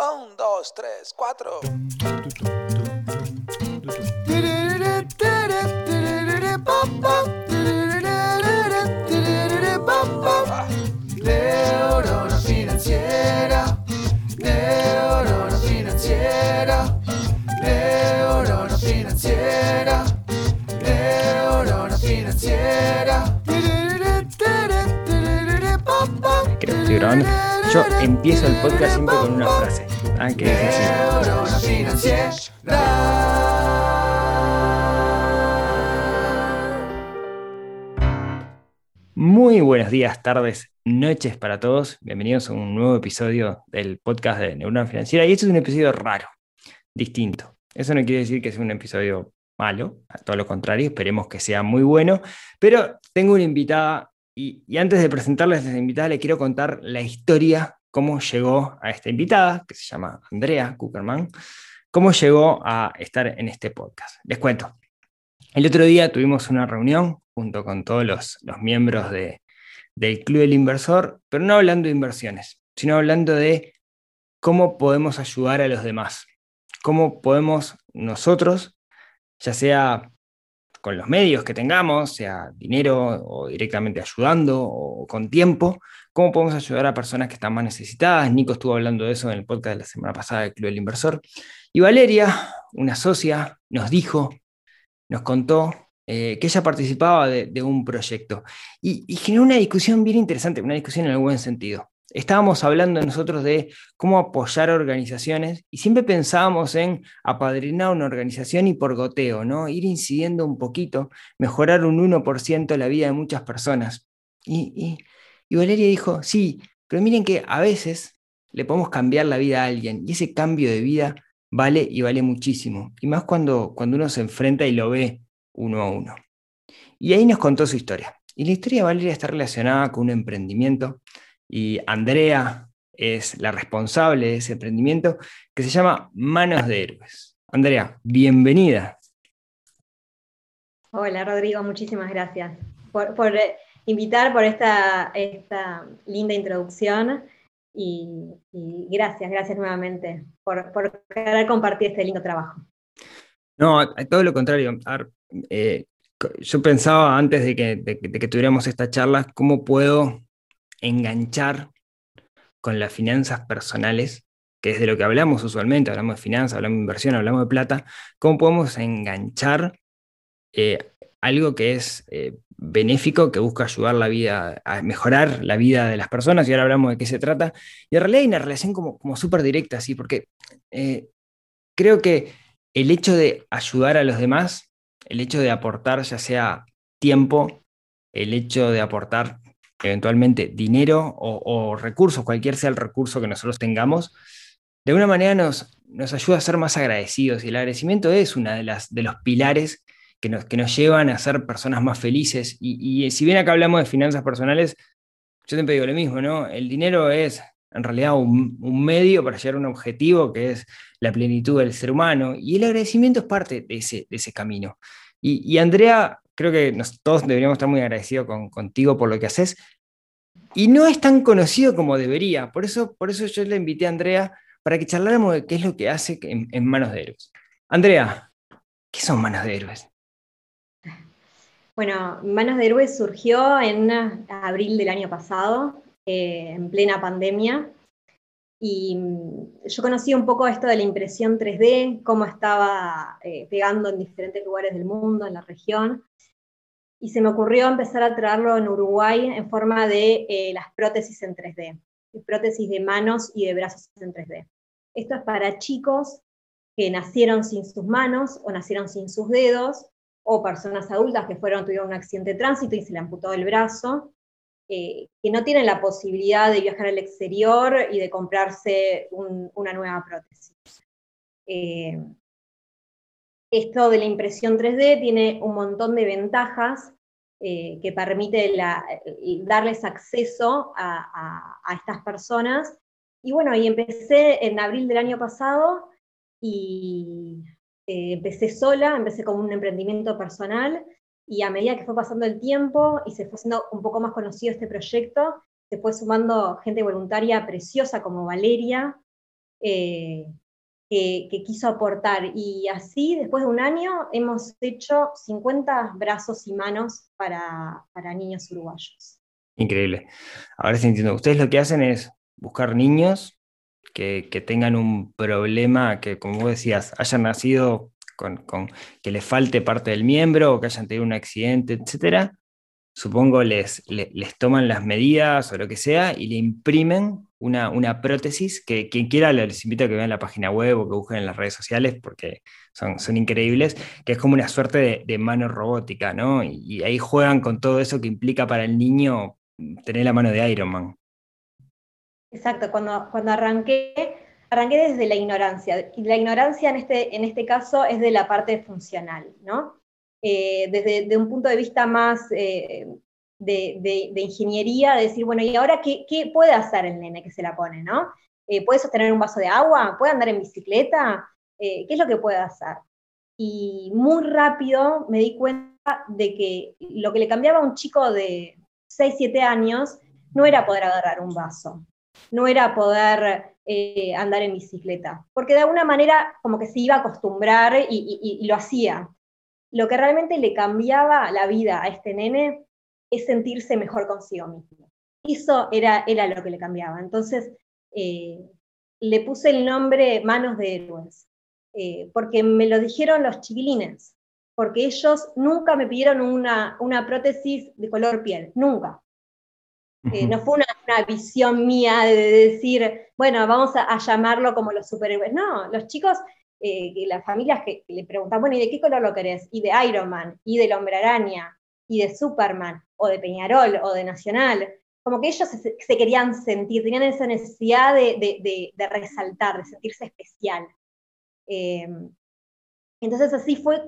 Un, dos, tres, cuatro. Neurona financiera, neurona financiera, neurona financiera, neurona financiera. Creo que estoy grabando. Yo empiezo el podcast siempre con una frase. Muy buenos días, tardes, noches para todos. Bienvenidos a un nuevo episodio del podcast de Neurona Financiera. Y este es un episodio raro, distinto. Eso no quiere decir que sea un episodio malo, a todo lo contrario, esperemos que sea muy bueno. Pero tengo una invitada y, antes de presentarles a esta invitada, le quiero contar la historia, cómo llegó a esta invitada, que se llama Andrea Kuckerman, cómo llegó a estar en este podcast. Les cuento. El otro día tuvimos una reunión junto con todos los, los miembros de, del Club del Inversor, pero no hablando de inversiones, sino hablando de cómo podemos ayudar a los demás, cómo podemos nosotros, ya sea con los medios que tengamos, sea dinero o directamente ayudando o con tiempo, cómo podemos ayudar a personas que están más necesitadas. Nico estuvo hablando de eso en el podcast de la semana pasada del Club del Inversor. Y Valeria, una socia, nos dijo, nos contó eh, que ella participaba de, de un proyecto y, generó una discusión bien interesante, una discusión en el buen sentido. Estábamos hablando nosotros de cómo apoyar organizaciones y siempre pensábamos en apadrinar una organización y por goteo, ¿no? Ir incidiendo un poquito, mejorar un 1% la vida de muchas personas. Y, y, y Valeria dijo, sí, pero miren que a veces le podemos cambiar la vida a alguien y ese cambio de vida vale y vale muchísimo. Y más cuando, cuando uno se enfrenta y lo ve uno a uno. Y ahí nos contó su historia. Y la historia de Valeria está relacionada con un emprendimiento y Andrea es la responsable de ese emprendimiento que se llama Manos de Héroes. Andrea, bienvenida. Hola Rodrigo, muchísimas gracias por, por invitar, por esta, esta, linda introducción y, gracias, gracias nuevamente por, por querer compartir este lindo trabajo. No, todo lo contrario. Eh, yo pensaba antes de que, de que tuviéramos esta charla, cómo puedo enganchar con las finanzas personales, que es de lo que hablamos usualmente, hablamos de finanzas, hablamos de inversión, hablamos de plata, cómo podemos enganchar eh, algo que es eh, benéfico, que busca ayudar la vida, a mejorar la vida de las personas, y ahora hablamos de qué se trata, y en realidad hay una relación como, como súper directa, así, porque eh, creo que el hecho de ayudar a los demás, el hecho de aportar ya sea tiempo, el hecho de aportar eventualmente dinero o, o, recursos, cualquier sea el recurso que nosotros tengamos, de alguna manera nos, nos ayuda a ser más agradecidos. Y el agradecimiento es uno de, las, de los pilares que nos, que nos llevan a ser personas más felices. Y, y si bien acá hablamos de finanzas personales, yo siempre digo lo mismo, ¿no? El dinero es en realidad un, un, medio para llegar a un objetivo que es la plenitud del ser humano. Y el agradecimiento es parte de ese, de ese camino. Y, y Andrea creo que todos deberíamos estar muy agradecidos con, contigo por lo que haces. Y no es tan conocido como debería. Por eso, por eso yo le invité a Andrea para que charláramos de qué es lo que hace en, en Manos de Héroes. Andrea, ¿qué son Manos de Héroes? Bueno, Manos de Héroes surgió en abril del año pasado, eh, en plena pandemia. Y yo conocí un poco esto de la impresión 3D, cómo estaba eh, pegando en diferentes lugares del mundo, en la región y se me ocurrió empezar a traerlo en Uruguay en forma de eh, las prótesis en 3D, prótesis de manos y de brazos en 3D. Esto es para chicos que nacieron sin sus manos o nacieron sin sus dedos, o personas adultas que fueron, tuvieron un accidente de tránsito y se le amputó el brazo, eh, que no tienen la posibilidad de viajar al exterior y de comprarse un, una nueva prótesis. Eh, esto de la impresión 3D tiene un montón de ventajas eh, que permite darles acceso a, estas personas. Y bueno, empecé en abril del año pasado y empecé sola, empecé como un emprendimiento personal y a medida que fue pasando el tiempo y se fue haciendo un poco más conocido este proyecto, se fue sumando gente voluntaria preciosa como Valeria, eh, que, quiso aportar. Y así, después de un año, hemos hecho 50 brazos y manos para, niños uruguayos. Increíble. Ahora sí entiendo. Ustedes lo que hacen es buscar niños que, tengan un problema, que como vos decías, hayan nacido con, que les falte parte del miembro o que hayan tenido un accidente, etcétera, supongo, les, les, toman las medidas o lo que sea y le imprimen una, una, prótesis que quien quiera les invito a que vean la página web o que busquen en las redes sociales porque son, son increíbles, que es como una suerte de, mano robótica, ¿no? Y, ahí juegan con todo eso que implica para el niño tener la mano de Iron Man. Exacto, cuando, cuando arranqué, arranqué desde la ignorancia, y la ignorancia en este, en este caso es de la parte funcional, ¿no? Eh, desde un punto de vista más eh, de, ingeniería, de decir, bueno, ¿y ahora qué, puede hacer el nene que se la pone, no? Eh, ¿Puede sostener un vaso de agua? ¿Puede andar en bicicleta? ¿Qué es lo que puede hacer? Y muy rápido me di cuenta de que lo que le cambiaba a un chico de 6, 7 años no era poder agarrar un vaso, no era poder andar en bicicleta, porque de alguna manera como que se iba a acostumbrar y lo hacía lo que realmente le cambiaba la vida a este nene es sentirse mejor consigo mismo. Eso era, era lo que le cambiaba. Entonces, eh, le puse el nombre Manos de Héroes, eh, porque me lo dijeron los chiquilines, porque ellos nunca me pidieron una, una prótesis de color piel, nunca. Eh, no fue una, visión mía de decir, bueno, vamos a llamarlo como los superhéroes. No, los chicos eh, las familias que, le preguntan, bueno, ¿y de qué color lo querés? Y de Iron Man, y del Hombre Araña, y de Superman, o de Peñarol, o de Nacional. Como que ellos se, querían sentir, tenían esa necesidad de, resaltar, de sentirse especial. Em, entonces así fue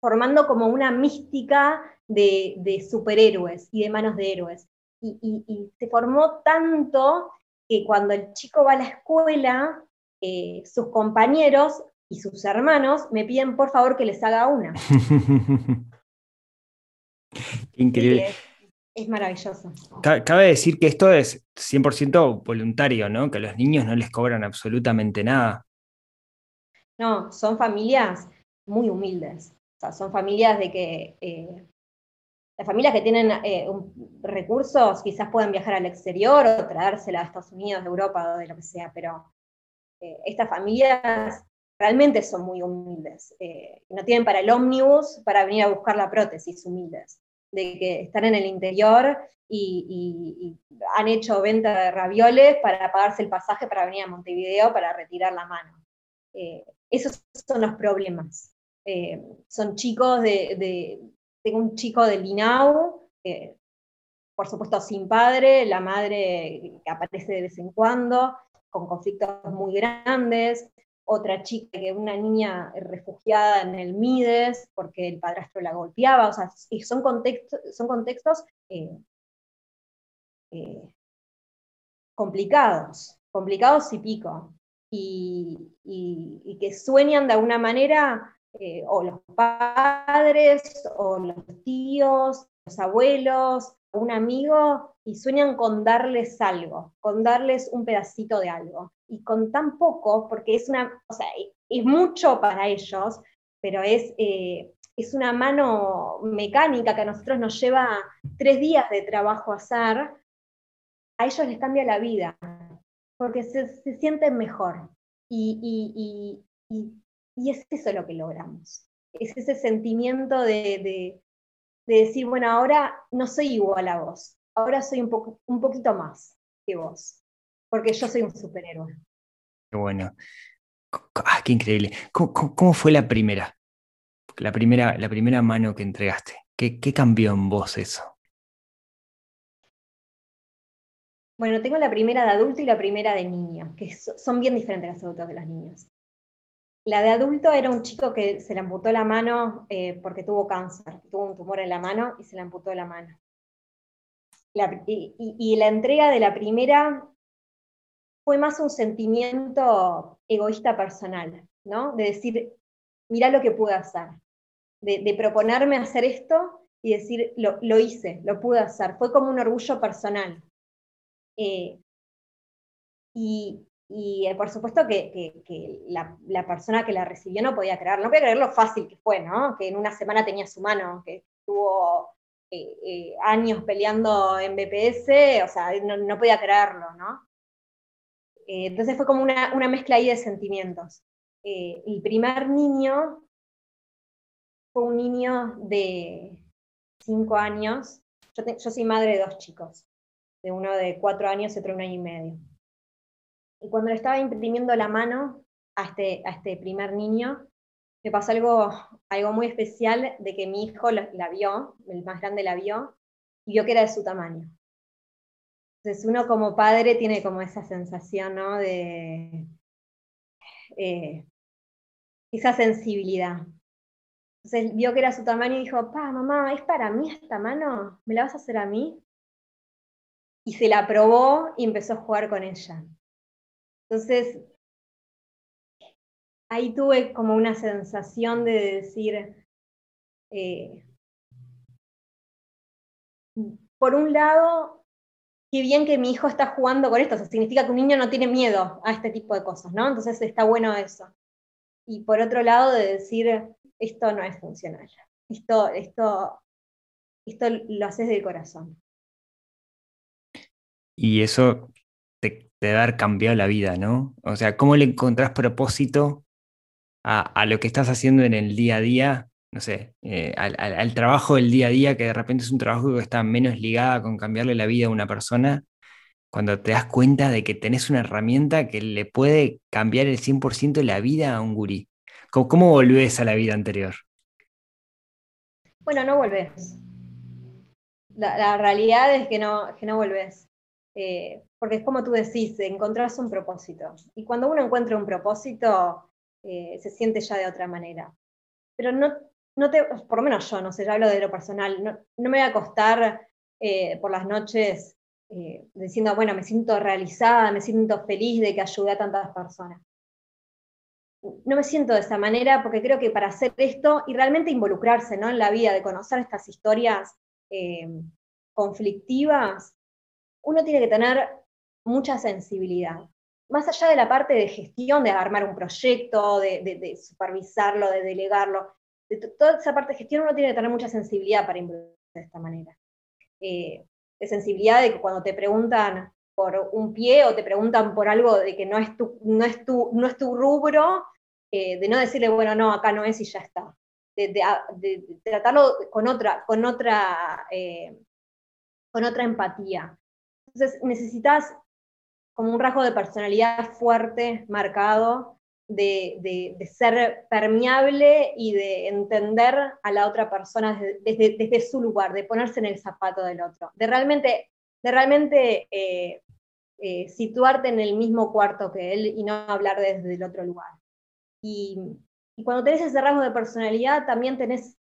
formando como una mística de, superhéroes y de manos de héroes. Y, se formó tanto que cuando el chico va a la escuela, eh, sus compañeros y sus hermanos me piden por favor que les haga una. Increíble. Es, maravilloso. Cabe decir que esto es 100% voluntario, ¿no? Que los niños no les cobran absolutamente nada. No, son familias muy humildes. O sea, son familias de que eh, las familias que tienen eh, recursos quizás pueden viajar al exterior o traérsela a Estados Unidos, de Europa o de lo que sea, pero eh, estas familias realmente son muy humildes. Eh, no tienen para el ómnibus para venir a buscar la prótesis humildes. De que están en el interior y, han hecho venta de ravioles para pagarse el pasaje para venir a Montevideo para retirar la mano. Eh, esos son los problemas. son chicos de, Tengo un chico de Linau, por supuesto sin padre, la madre que aparece de vez en cuando, con conflictos muy grandes, otra chica que una niña refugiada en el Mides porque el padrastro la golpeaba, o sea, son contextos, son contextos eh, eh, complicados, complicados y pico, y, que sueñan de alguna manera, eh, o los padres, o los tíos, los abuelos, un amigo y sueñan con darles algo, con darles un pedacito de algo. Y con tan poco, porque es una, o sea, es mucho para ellos, pero es, eh, es una mano mecánica que a nosotros nos lleva tres días de trabajo hacer, a ellos les cambia la vida, porque se, sienten mejor. Y, y, es eso lo que logramos. Es ese sentimiento de de decir, bueno, ahora no soy igual a vos, ahora soy un, poco, un poquito más que vos, porque yo soy un superhéroe. Qué bueno. Ah, qué increíble. ¿Cómo, fue la primera? La primera, la primera mano que entregaste. ¿Qué, ¿Qué cambió en vos eso? Bueno, tengo la primera de adulto y la primera de niño, que son bien diferentes las adultos de los niños. La de adulto era un chico que se le amputó la mano eh, porque tuvo cáncer, tuvo un tumor en la mano y se le amputó la mano. y, la entrega de la primera fue más un sentimiento egoísta personal, ¿no? De decir, mira lo que pude hacer, de, proponerme hacer esto y decir, lo, hice, lo pude hacer. Fue como un orgullo personal. Eh, y, y eh, por supuesto que, la, persona que la recibió no podía creerlo, no podía creer lo fácil que fue, ¿no? Que en una semana tenía su mano, que estuvo eh, eh, años peleando en BPS, o sea, no, podía creerlo, ¿no? entonces fue como una, mezcla ahí de sentimientos. el primer niño fue un niño de cinco años, yo, yo soy madre de dos chicos, de uno de cuatro años y otro de un año y medio. Y cuando le estaba imprimiendo la mano a este, a este primer niño, me pasó algo, algo muy especial de que mi hijo la, vio, el más grande la vio, y vio que era de su tamaño. Entonces uno como padre tiene como esa sensación, ¿no? De eh, esa sensibilidad. Entonces vio que era su tamaño y dijo, pa, mamá, ¿es para mí esta mano? ¿Me la vas a hacer a mí? Y se la probó y empezó a jugar con ella. Entonces, ahí tuve como una sensación de decir, eh, por un lado, qué bien que mi hijo está jugando con esto, significa que un niño no tiene miedo a este tipo de cosas, ¿no? Entonces está bueno eso. Y por otro lado, de decir, esto no es funcional, esto, esto, esto lo haces del corazón. Y eso de haber cambiado la vida, ¿no? O sea, ¿cómo le encontrás propósito a, lo que estás haciendo en el día a día? No sé, eh, al, trabajo del día a día, que de repente es un trabajo que está menos ligada con cambiarle la vida a una persona, cuando te das cuenta de que tenés una herramienta que le puede cambiar el 100% la vida a un gurí. ¿Cómo, ¿Cómo, volvés a la vida anterior? Bueno, no volvés. La, realidad es que no, que no volvés. Eh, porque es como tú decís, encontrás un propósito. Y cuando uno encuentra un propósito, eh, se siente ya de otra manera. Pero no, no te, por lo menos yo, no sé, yo hablo de lo personal, no, me voy a acostar eh, por las noches eh, diciendo, bueno, me siento realizada, me siento feliz de que ayude a tantas personas. No me siento de esa manera porque creo que para hacer esto y realmente involucrarse ¿no? en la vida, de conocer estas historias conflictivas, uno tiene que tener mucha sensibilidad. Más allá de la parte de gestión, de armar un proyecto, de, supervisarlo, de delegarlo, de toda esa parte de gestión uno tiene que tener mucha sensibilidad para involucrarse de esta manera. Eh, de sensibilidad de que cuando te preguntan por un pie o te preguntan por algo de que no es tu, no es tu, no es tu rubro, eh, de no decirle, bueno, no, acá no es y ya está. De, tratarlo con otra, con otra, eh, con otra empatía. Entonces necesitas como un rasgo de personalidad fuerte, marcado, de, ser permeable y de entender a la otra persona desde, su lugar, de ponerse en el zapato del otro, de realmente, de realmente eh, eh, situarte en el mismo cuarto que él y no hablar desde el otro lugar. Y, cuando tenés ese rasgo de personalidad, también tenés,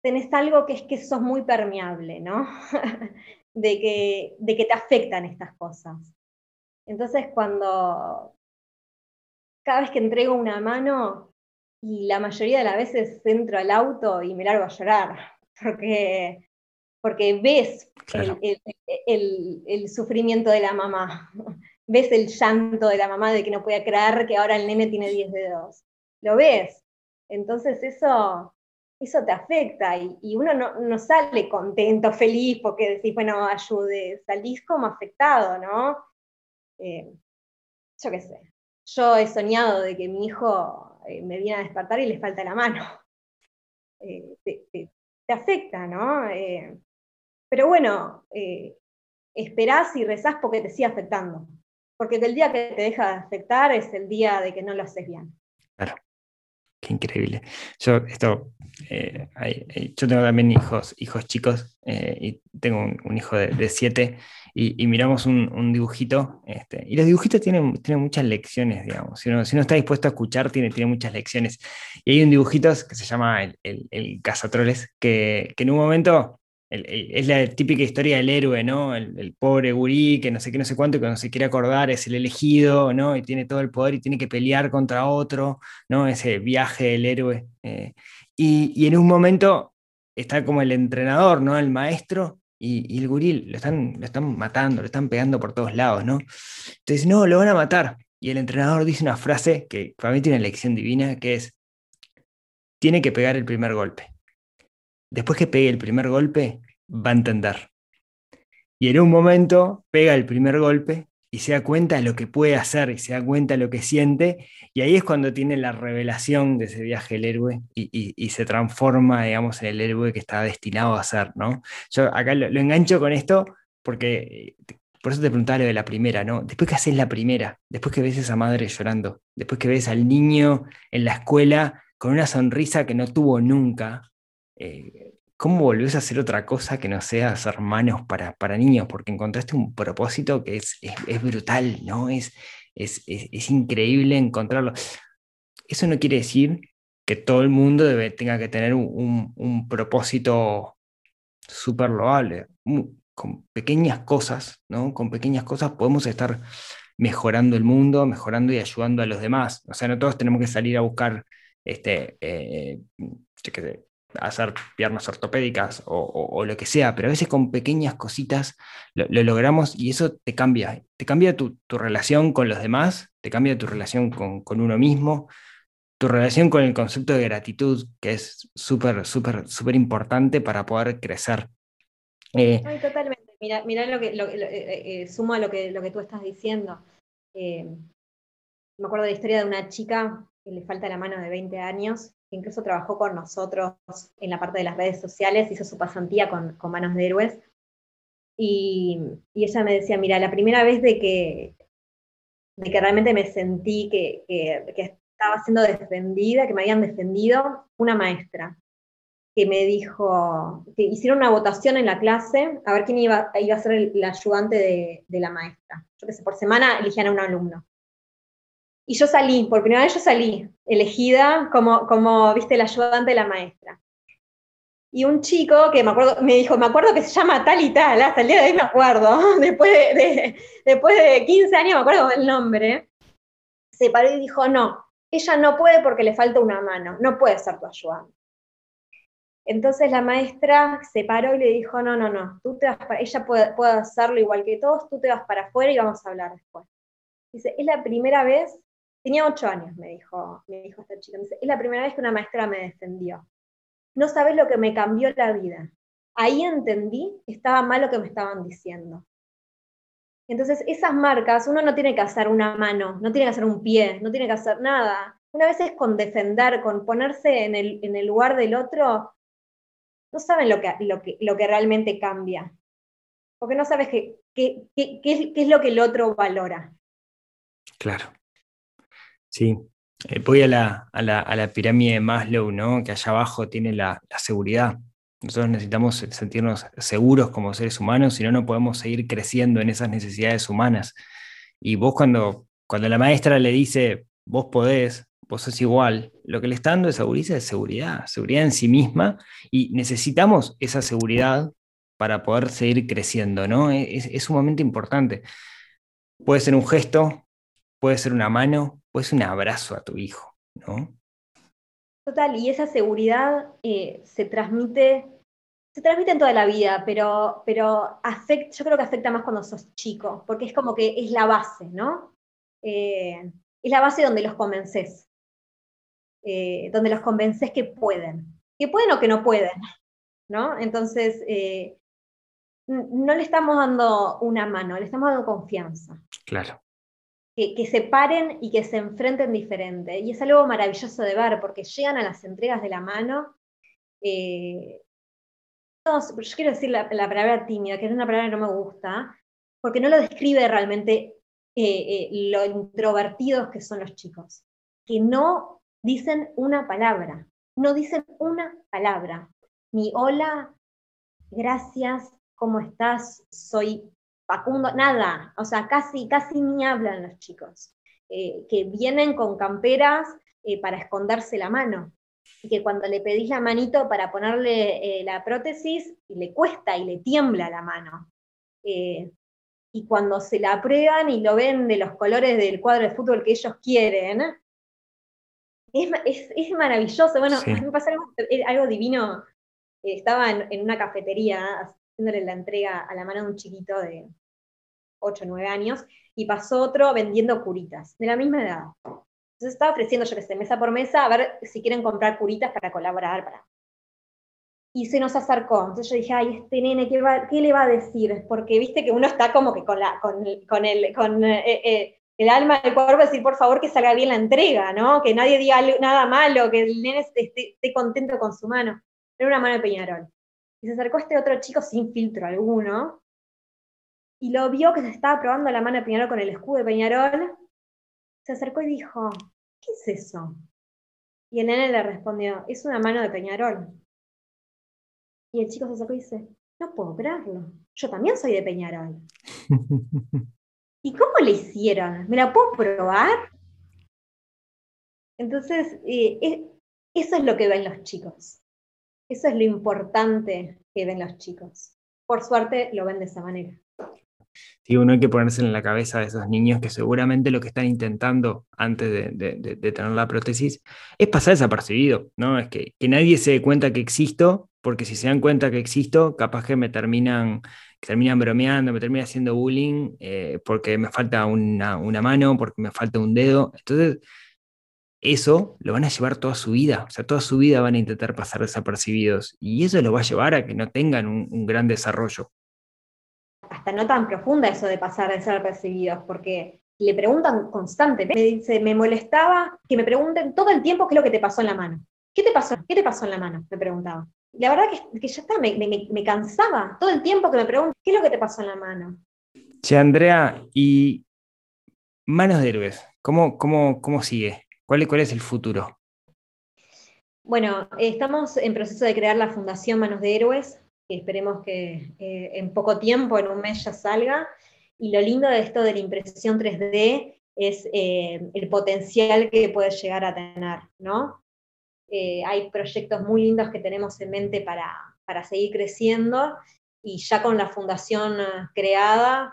tenés algo que es que sos muy permeable, ¿no? de que, de que te afectan estas cosas. Entonces, cuando cada vez que entrego una mano, y la mayoría de las veces entro al auto y me largo a llorar, porque, porque ves el, sufrimiento de la mamá, ves el llanto de la mamá de que no puede creer que ahora el nene tiene 10 dedos. Lo ves. Entonces eso eso te afecta y, uno no, sale contento, feliz, porque decís, bueno, ayude, salís como afectado, ¿no? Eh, yo qué sé, yo he soñado de que mi hijo eh, me viene a despertar y le falta la mano. Eh, te, afecta, ¿no? pero bueno, esperás y rezás porque te sigue afectando. Porque el día que te deja de afectar es el día de que no lo haces bien. Claro. Qué increíble. Yo, esto, eh, yo tengo también hijos, hijos chicos eh, y tengo un, hijo de, siete y, miramos un, dibujito este, y los dibujitos tienen, tienen muchas lecciones, digamos. Si uno, si uno está dispuesto a escuchar, tiene, tiene muchas lecciones. Y hay un dibujito que se llama el, el, el Cazatroles, que, que en un momento es la típica historia del héroe, ¿no? El, pobre gurí que no sé qué, no sé cuánto, que no se quiere acordar, es el elegido, ¿no? Y tiene todo el poder y tiene que pelear contra otro, ¿no? Ese viaje del héroe. Eh, y, en un momento está como el entrenador, ¿no? El maestro, y, el gurí lo están, lo están matando, lo están pegando por todos lados, ¿no? Entonces, no, lo van a matar. Y el entrenador dice una frase que para mí tiene una lección divina, que es, tiene que pegar el primer golpe. Después que pegue el primer golpe, va a entender. Y en un momento pega el primer golpe y se da cuenta de lo que puede hacer y se da cuenta de lo que siente. Y ahí es cuando tiene la revelación de ese viaje el héroe y, se transforma, digamos, en el héroe que está destinado a ser, ¿no? Yo acá lo, engancho con esto porque, por eso te preguntaba lo de la primera, ¿no? Después que haces la primera, después que ves a esa madre llorando, después que ves al niño en la escuela con una sonrisa que no tuvo nunca, eh, ¿cómo volvés a hacer otra cosa que no sea hacer manos para, para niños? Porque encontraste un propósito que es, es, brutal, ¿no? Es, es, es, increíble encontrarlo. Eso no quiere decir que todo el mundo tenga que tener un, un, propósito súper loable. Con pequeñas cosas, ¿no? Con pequeñas cosas podemos estar mejorando el mundo, mejorando y ayudando a los demás. O sea, no todos tenemos que salir a buscar este, eh, hacer piernas ortopédicas o, lo que sea, pero a veces con pequeñas cositas lo, logramos y eso te cambia, te cambia tu, relación con los demás, te cambia tu relación con, uno mismo, tu relación con el concepto de gratitud, que es súper, súper, súper importante para poder crecer. Eh, totalmente. Mira, mira lo que, lo, eh, eh, sumo a lo que, lo que tú estás diciendo. me acuerdo de la historia de una chica que le falta la mano de 20 años incluso trabajó con nosotros en la parte de las redes sociales, hizo su pasantía con, Manos de Héroes. Y, ella me decía, mira, la primera vez de que, de que realmente me sentí que, estaba siendo defendida, que me habían defendido, una maestra que me dijo, que hicieron una votación en la clase a ver quién iba, iba a ser el, ayudante de, de, la maestra. Yo qué sé, por semana elegían a un alumno. Y yo salí, por primera vez yo salí, elegida como, como, viste, la ayudante de la maestra. Y un chico que me acuerdo, me dijo, me acuerdo que se llama tal y tal, hasta el día de hoy me acuerdo, después de, después de 15 años me acuerdo el nombre, se paró y dijo, no, ella no puede porque le falta una mano, no puede ser tu ayudante. Entonces la maestra se paró y le dijo, no, no, no, tú te vas para, ella puede, puede hacerlo igual que todos, tú te vas para afuera y vamos a hablar después. Dice, es la primera vez Tenía ocho años, me dijo, me dijo esta chica. dice, es la primera vez que una maestra me defendió. No sabes lo que me cambió la vida. Ahí entendí que estaba mal lo que me estaban diciendo. Entonces, esas marcas, uno no tiene que hacer una mano, no tiene que hacer un pie, no tiene que hacer nada. Una vez es con defender, con ponerse en el, lugar del otro, no saben lo que, realmente cambia. Porque no sabes qué es lo que el otro valora. Claro. Sí, eh, voy a la, a, la, pirámide de Maslow, ¿no? que allá abajo tiene la, seguridad. Nosotros necesitamos sentirnos seguros como seres humanos, si no, no podemos seguir creciendo en esas necesidades humanas. Y vos cuando, cuando la maestra le dice, vos podés, vos sos igual, lo que le está dando es seguridad, seguridad, seguridad en sí misma, y necesitamos esa seguridad para poder seguir creciendo, ¿no? Es, es sumamente importante. Puede ser un gesto, puede ser una mano, puede ser un abrazo a tu hijo, ¿no? Total, y esa seguridad eh, se transmite, se transmite en toda la vida, pero, pero yo creo que afecta más cuando sos chico, porque es como que es la base, ¿no? Eh, es la base donde los convences, eh, donde los convences que pueden, que pueden o que no pueden, ¿no? Entonces, no le estamos dando una mano, le estamos dando confianza. Claro que, se paren y que se enfrenten diferente. Y es algo maravilloso de ver, porque llegan a las entregas de la mano. Eh, yo quiero decir la, palabra tímida, que es una palabra que no me gusta, porque no lo describe realmente eh, eh, lo introvertidos que son los chicos, que no dicen una palabra, no dicen una palabra, ni hola, gracias, ¿cómo estás? Soy Facundo, nada, o sea, casi, casi ni hablan los chicos, eh, que vienen con camperas eh, para esconderse la mano, y que cuando le pedís la manito para ponerle eh, la prótesis, le cuesta y le tiembla la mano. y cuando se la prueban y lo ven de los colores del cuadro de fútbol que ellos quieren, es, maravilloso. Bueno, me pasó algo, divino. Estaba en, en, una cafetería haciéndole la entrega a la mano de un chiquito de 8 o 9 años, y pasó otro vendiendo curitas, de la misma edad. Entonces estaba ofreciendo, yo que sé, mesa por mesa, a ver si quieren comprar curitas para colaborar. Para... Y se nos acercó. Entonces yo dije, ay, este nene, ¿qué, ¿qué, le va a decir? Porque viste que uno está como que con, la, con, con, el, con eh, eh, el alma del cuerpo, decir, por favor, que salga bien la entrega, ¿no? Que nadie diga nada malo, que el nene esté, esté contento con su mano. Era una mano de Peñarol. Y se acercó este otro chico sin filtro alguno, y lo vio que se estaba probando la mano de Peñarol con el escudo de Peñarol, se acercó y dijo, ¿qué es eso? Y el nene le respondió, es una mano de Peñarol. Y el chico se acercó y dice, no puedo creerlo, yo también soy de Peñarol. ¿Y cómo le hicieron? ¿Me la puedo probar? Entonces, eh, eso es lo que ven los chicos. Eso es lo importante que ven los chicos. Por suerte lo ven de esa manera. Sí, uno hay que ponerse en la cabeza de esos niños que seguramente lo que están intentando antes de, tener la prótesis es pasar desapercibido, ¿no? Es que, nadie se dé cuenta que existo, porque si se dan cuenta que existo, capaz que me terminan, terminan bromeando, me terminan haciendo bullying eh, porque me falta una, una mano, porque me falta un dedo. Entonces, eso lo van a llevar toda su vida, o sea, toda su vida van a intentar pasar desapercibidos y eso lo va a llevar a que no tengan un, gran desarrollo. Hasta no tan profunda eso de pasar desapercibidos, porque le preguntan constantemente, me dice, me molestaba que me pregunten todo el tiempo qué es lo que te pasó en la mano. ¿Qué te pasó? ¿Qué te pasó en la mano? Me preguntaba. La verdad que, que ya está, me, me, cansaba todo el tiempo que me preguntan qué es lo que te pasó en la mano. Che, Andrea, y Manos de Héroes, ¿cómo, cómo, cómo sigue? ¿Cuál, es el futuro? Bueno, estamos en proceso de crear la Fundación Manos de Héroes, que esperemos que eh, en poco tiempo, en un mes ya salga. Y lo lindo de esto de la impresión 3D es eh, el potencial que puede llegar a tener, ¿no? Eh, hay proyectos muy lindos que tenemos en mente para, para seguir creciendo y ya con la fundación creada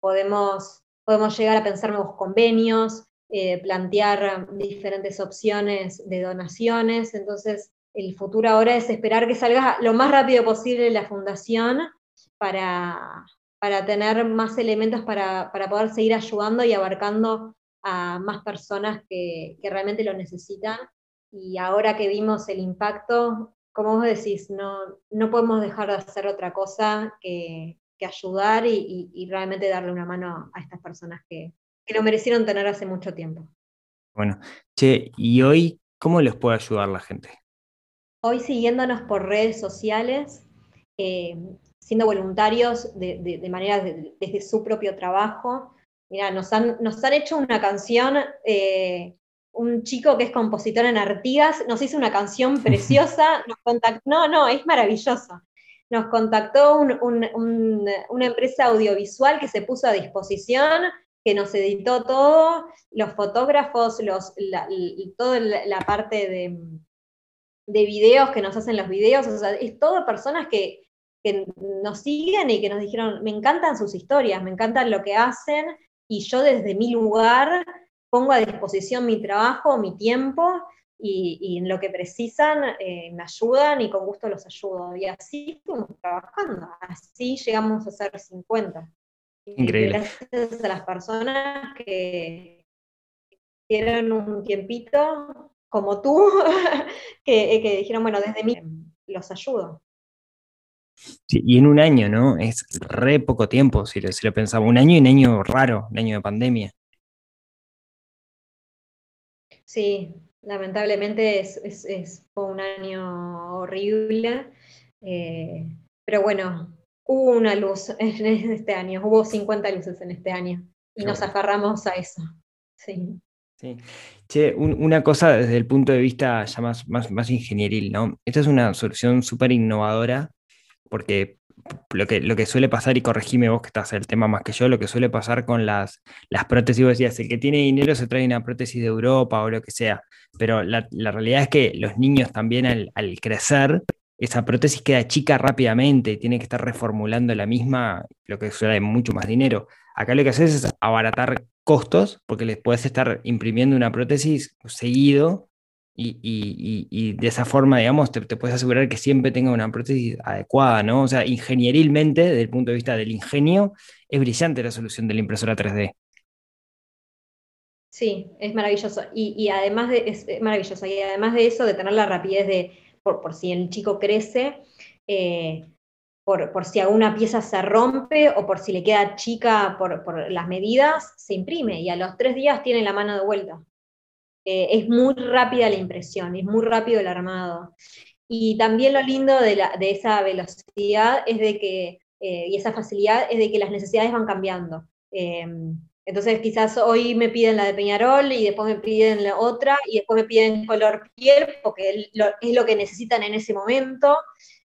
podemos, podemos llegar a pensar nuevos convenios, eh, plantear diferentes opciones de donaciones. Entonces, el futuro ahora es esperar que salga lo más rápido posible la fundación para, para tener más elementos para, para, poder seguir ayudando y abarcando a más personas que, que, realmente lo necesitan. Y ahora que vimos el impacto, como vos decís, no, no podemos dejar de hacer otra cosa que, que ayudar y, y, realmente darle una mano a estas personas que, que lo merecieron tener hace mucho tiempo. Bueno, che, ¿y hoy cómo les puede ayudar la gente? Hoy siguiéndonos por redes sociales, eh, siendo voluntarios de, manera desde su propio trabajo. Mira, nos han, nos han hecho una canción, eh, un chico que es compositor en Artigas, nos hizo una canción preciosa, nos contactó, no, no, es maravillosa. Nos contactó una empresa audiovisual que se puso a disposición que nos editó todo, los fotógrafos, los, la, toda la, parte de, de, videos que nos hacen los videos, o sea, es todo personas que, que nos siguen y que nos dijeron, me encantan sus historias, me encantan lo que hacen, y yo desde mi lugar pongo a disposición mi trabajo, mi tiempo, y, en lo que precisan eh, me ayudan y con gusto los ayudo. Y así fuimos trabajando, así llegamos a ser 50. Increíble. Gracias a las personas que dieron un tiempito, como tú, que, que, dijeron, bueno, desde mí los ayudo. Sí, y en un año, ¿no? Es re poco tiempo, si lo, si lo pensamos. Un año y un año raro, un año de pandemia. Sí, lamentablemente es, es, es fue un año horrible. Eh, pero bueno, hubo una luz en este año, hubo 50 luces en este año y nos aferramos a eso. Sí. Sí. Che, una cosa desde el punto de vista ya más, más, más ingenieril, ¿no? Esta es una solución súper innovadora porque lo que, lo que suele pasar, y corregime vos que estás en el tema más que yo, lo que suele pasar con las, las prótesis, vos decías, el que tiene dinero se trae una prótesis de Europa o lo que sea, pero la, la realidad es que los niños también al, al crecer esa prótesis queda chica rápidamente y tiene que estar reformulando la misma, lo que suele mucho más dinero. Acá lo que haces es abaratar costos porque les puedes estar imprimiendo una prótesis seguido y, de esa forma, digamos, te, puedes asegurar que siempre tenga una prótesis adecuada, ¿no? O sea, ingenierilmente, desde el punto de vista del ingenio, es brillante la solución de la impresora 3D. Sí, es maravilloso. Y, además de, es maravilloso. Y además de eso, de tener la rapidez de, por, si el chico crece, eh, por, por, si alguna pieza se rompe o por si le queda chica por, por, las medidas, se imprime y a los tres días tiene la mano de vuelta. Eh, es muy rápida la impresión, es muy rápido el armado. Y también lo lindo de, la, de esa velocidad es de que, eh, y esa facilidad es de que las necesidades van cambiando. Entonces quizás hoy me piden la de Peñarol y después me piden la otra y después me piden color piel porque es lo, que necesitan en ese momento.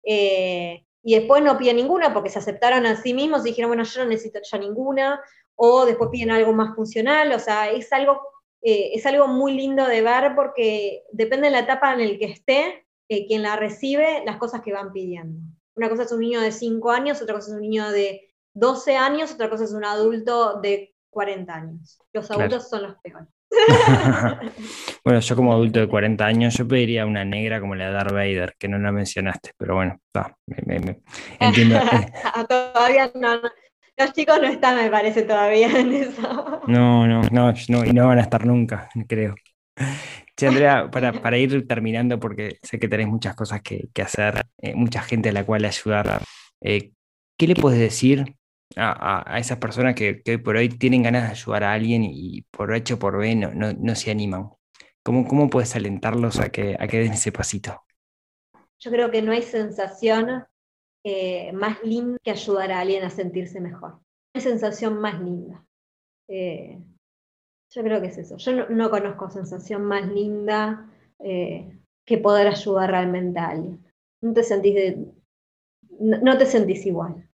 Eh, y después no piden ninguna porque se aceptaron a sí mismos y dijeron, bueno, yo no necesito ya ninguna. O después piden algo más funcional. O sea, es algo eh, es algo muy lindo de ver porque depende de la etapa en la que esté, eh, quien la recibe, las cosas que van pidiendo. Una cosa es un niño de 5 años, otra cosa es un niño de 12 años, otra cosa es un adulto de 40 años. Los adultos son los peores. bueno, yo como adulto de 40 años, yo pediría una negra como la de Darth Vader, que no la mencionaste, pero bueno, está, entiendo. Todavía no, los chicos no están, me parece, todavía en eso. No, no, no, y no van a estar nunca, creo. Che, Andrea, para, ir terminando, porque sé que tenés muchas cosas que, hacer, eh, mucha gente a la cual ayudar, eh, ¿qué le puedes decir a, esas personas que, hoy por hoy tienen ganas de ayudar a alguien y por hecho por B no, no, se animan? ¿Cómo, ¿Cómo puedes alentarlos a que, a que den ese pasito? Yo creo que no hay sensación eh, más linda que ayudar a alguien a sentirse mejor. Una sensación más linda. Eh, yo creo que es eso. Yo no, conozco sensación más linda eh, que poder ayudar realmente a alguien. No te sentís, no, te sentís igual.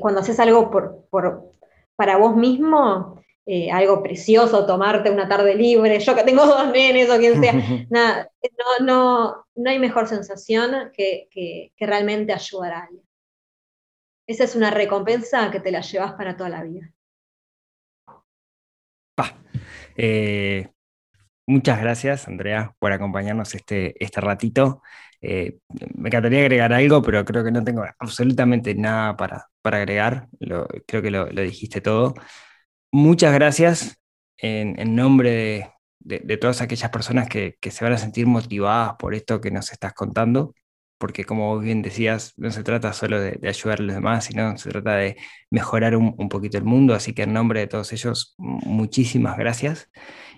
Cuando haces algo por, para vos mismo, eh, algo precioso, tomarte una tarde libre, yo que tengo dos nenes o quien sea, nada, no, no, no hay mejor sensación que, que, realmente ayudar a alguien. Esa es una recompensa que te la llevas para toda la vida. Eh, muchas gracias, Andrea, por acompañarnos este, este ratito. Eh, me encantaría agregar algo, pero creo que no tengo absolutamente nada para, para agregar. creo que lo, lo dijiste todo muchas gracias en, nombre de, todas aquellas personas que, se van a sentir motivadas por esto que nos estás contando, porque como bien decías, no se trata solo de, ayudar a los demás, sino se trata de mejorar un, poquito el mundo, así que en nombre de todos ellos, muchísimas gracias.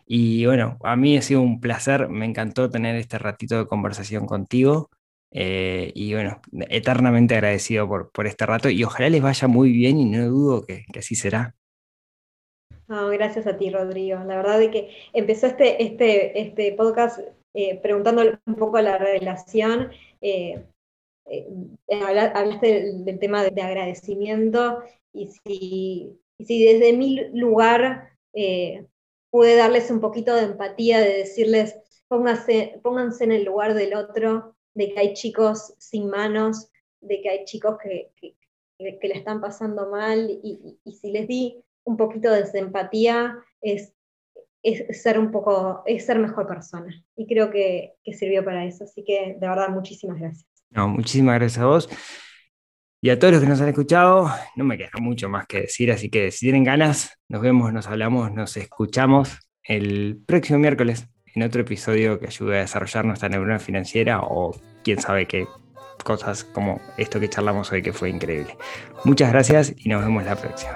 Y bueno, a mí ha sido un placer, me encantó tener este ratito de conversación contigo. Eh, y bueno, eternamente agradecido por, por este rato y ojalá les vaya muy bien y no dudo que así será gracias a ti, Rodrigo. La verdad es que empezó este, este, este podcast eh, preguntándole un poco la relación. Eh, eh, hablaste del, tema de, agradecimiento y si, si, desde mi lugar pude darles un poquito de empatía, de decirles, pónganse, pónganse en el lugar del otro, de que hay chicos sin manos, de que hay chicos que, que, que le están pasando mal y, y si les di un poquito de desempatía es, es ser un poco, es ser mejor persona. Y creo que, sirvió para eso. Así que de verdad, muchísimas gracias. No, muchísimas gracias a vos. Y a todos los que nos han escuchado, no me queda mucho más que decir, así que si tienen ganas, nos vemos, nos hablamos, nos escuchamos el próximo miércoles en otro episodio que ayude a desarrollar nuestra neurona financiera o quién sabe qué cosas como esto que charlamos hoy que fue increíble. Muchas gracias y nos vemos la próxima.